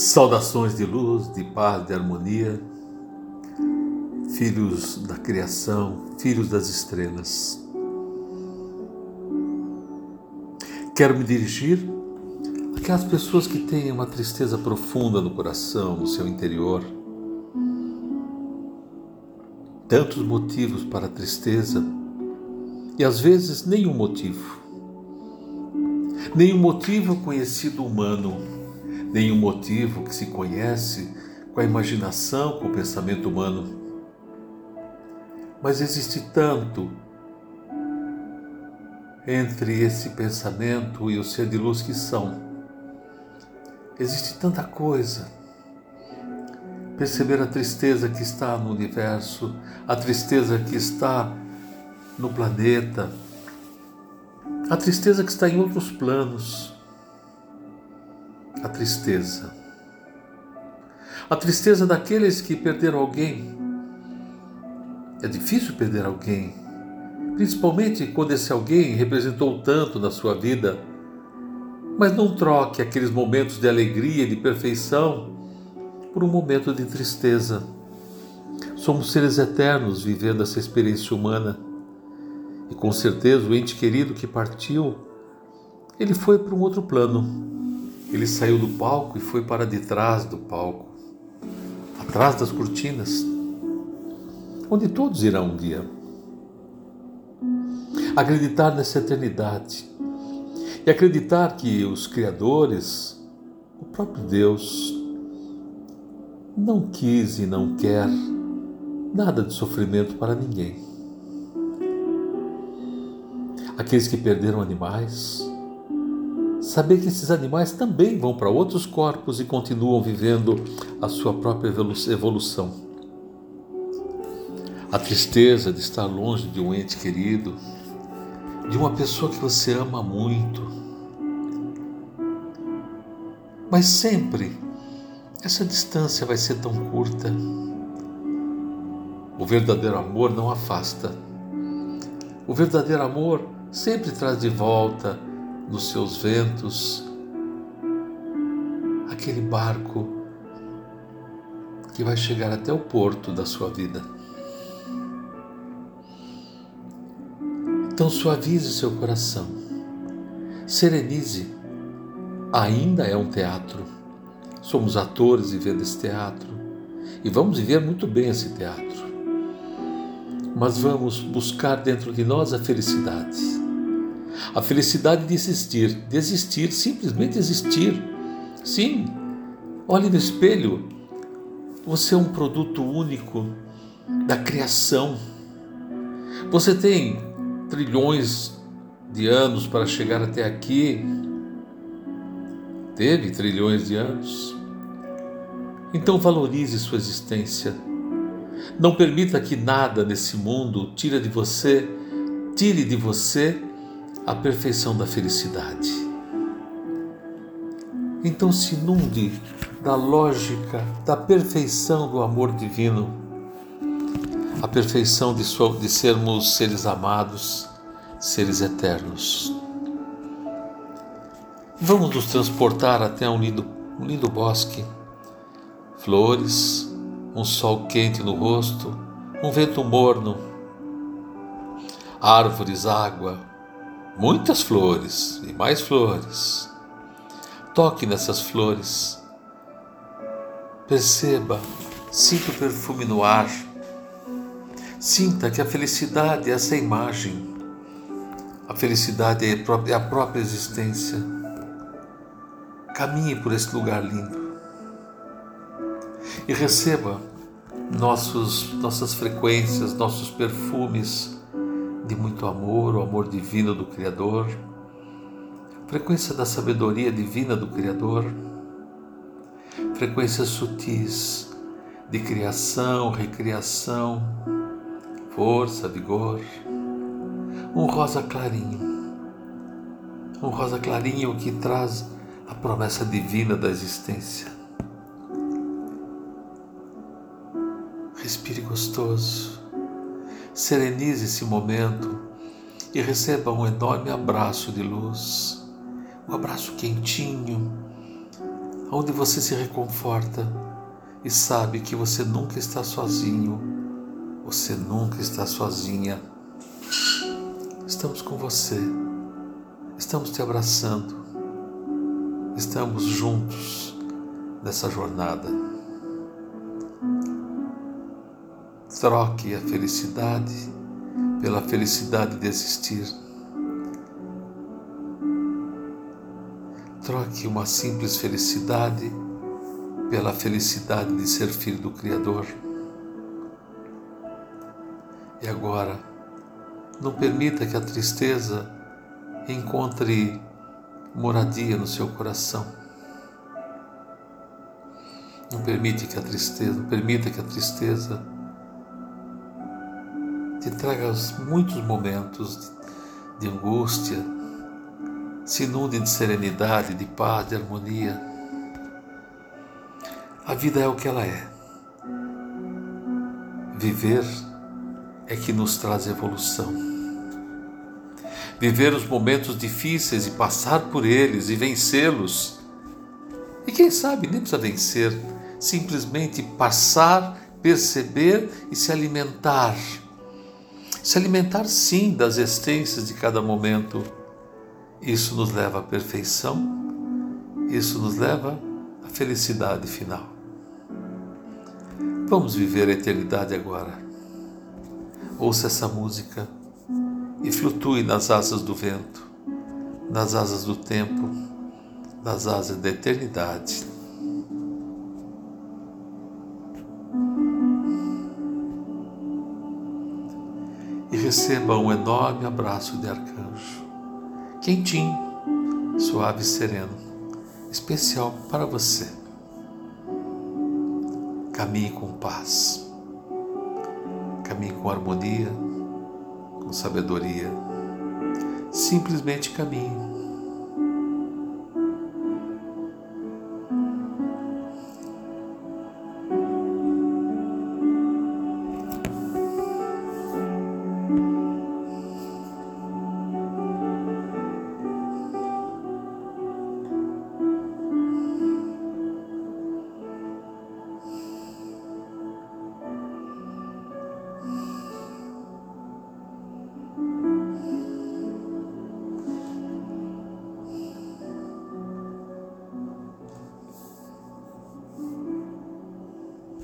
Saudações de luz, de paz, de harmonia, filhos da criação, filhos das estrelas. Quero me dirigir àquelas pessoas que têm uma tristeza profunda no coração, no seu interior. Tantos motivos para a tristeza e às vezes nenhum motivo. Nenhum motivo conhecido humano nenhum motivo que se conhece com a imaginação, com o pensamento humano. Mas existe tanto entre esse pensamento e o ser de luz que são. Existe tanta coisa. Perceber a tristeza que está no universo, a tristeza que está no planeta, a tristeza que está em outros planos a tristeza. A tristeza daqueles que perderam alguém. É difícil perder alguém, principalmente quando esse alguém representou tanto na sua vida. Mas não troque aqueles momentos de alegria e de perfeição por um momento de tristeza. Somos seres eternos vivendo essa experiência humana. E com certeza o ente querido que partiu, ele foi para um outro plano ele saiu do palco e foi para detrás do palco, atrás das cortinas, onde todos irão um dia. Acreditar nessa eternidade e acreditar que os Criadores, o próprio Deus, não quis e não quer nada de sofrimento para ninguém. Aqueles que perderam animais, saber que esses animais também vão para outros corpos e continuam vivendo a sua própria evolução. A tristeza de estar longe de um ente querido, de uma pessoa que você ama muito. Mas sempre essa distância vai ser tão curta. O verdadeiro amor não afasta. O verdadeiro amor sempre traz de volta nos seus ventos, aquele barco que vai chegar até o porto da sua vida. Então suavize seu coração, serenize. Ainda é um teatro. Somos atores vivendo esse teatro e vamos viver muito bem esse teatro. Mas vamos buscar dentro de nós a felicidade a felicidade de existir, de existir, simplesmente existir. Sim, olhe no espelho. Você é um produto único da criação. Você tem trilhões de anos para chegar até aqui. Teve trilhões de anos. Então valorize sua existência. Não permita que nada nesse mundo tire de você, tire de você a perfeição da felicidade. Então se inunde da lógica da perfeição do amor divino, a perfeição de, de sermos seres amados, seres eternos. Vamos nos transportar até um lindo, um lindo bosque, flores, um sol quente no rosto, um vento morno, árvores, água, muitas flores e mais flores. Toque nessas flores. Perceba, sinta o perfume no ar. Sinta que a felicidade é essa imagem. A felicidade é a própria existência. Caminhe por esse lugar lindo e receba nossos, nossas frequências, nossos perfumes de muito amor, o amor divino do Criador, frequência da sabedoria divina do Criador, frequências sutis de criação, recriação, força, vigor, um rosa clarinho, um rosa clarinho que traz a promessa divina da existência. Respire gostoso serenize esse momento e receba um enorme abraço de luz, um abraço quentinho, onde você se reconforta e sabe que você nunca está sozinho, você nunca está sozinha. Estamos com você, estamos te abraçando, estamos juntos nessa jornada. Troque a felicidade pela felicidade de existir. Troque uma simples felicidade pela felicidade de ser filho do Criador. E agora, não permita que a tristeza encontre moradia no seu coração. Não permite que a tristeza, não permita que a tristeza te traga muitos momentos de angústia, se inunde de serenidade, de paz, de harmonia. A vida é o que ela é. Viver é que nos traz evolução. Viver os momentos difíceis e passar por eles e vencê-los. E quem sabe nem precisa vencer, simplesmente passar, perceber e se alimentar. Se alimentar sim das existências de cada momento. Isso nos leva à perfeição, isso nos leva à felicidade final. Vamos viver a eternidade agora. Ouça essa música e flutue nas asas do vento, nas asas do tempo, nas asas da eternidade. Receba um enorme abraço de arcanjo, quentinho, suave e sereno, especial para você. Caminhe com paz. Caminhe com harmonia, com sabedoria. Simplesmente caminhe.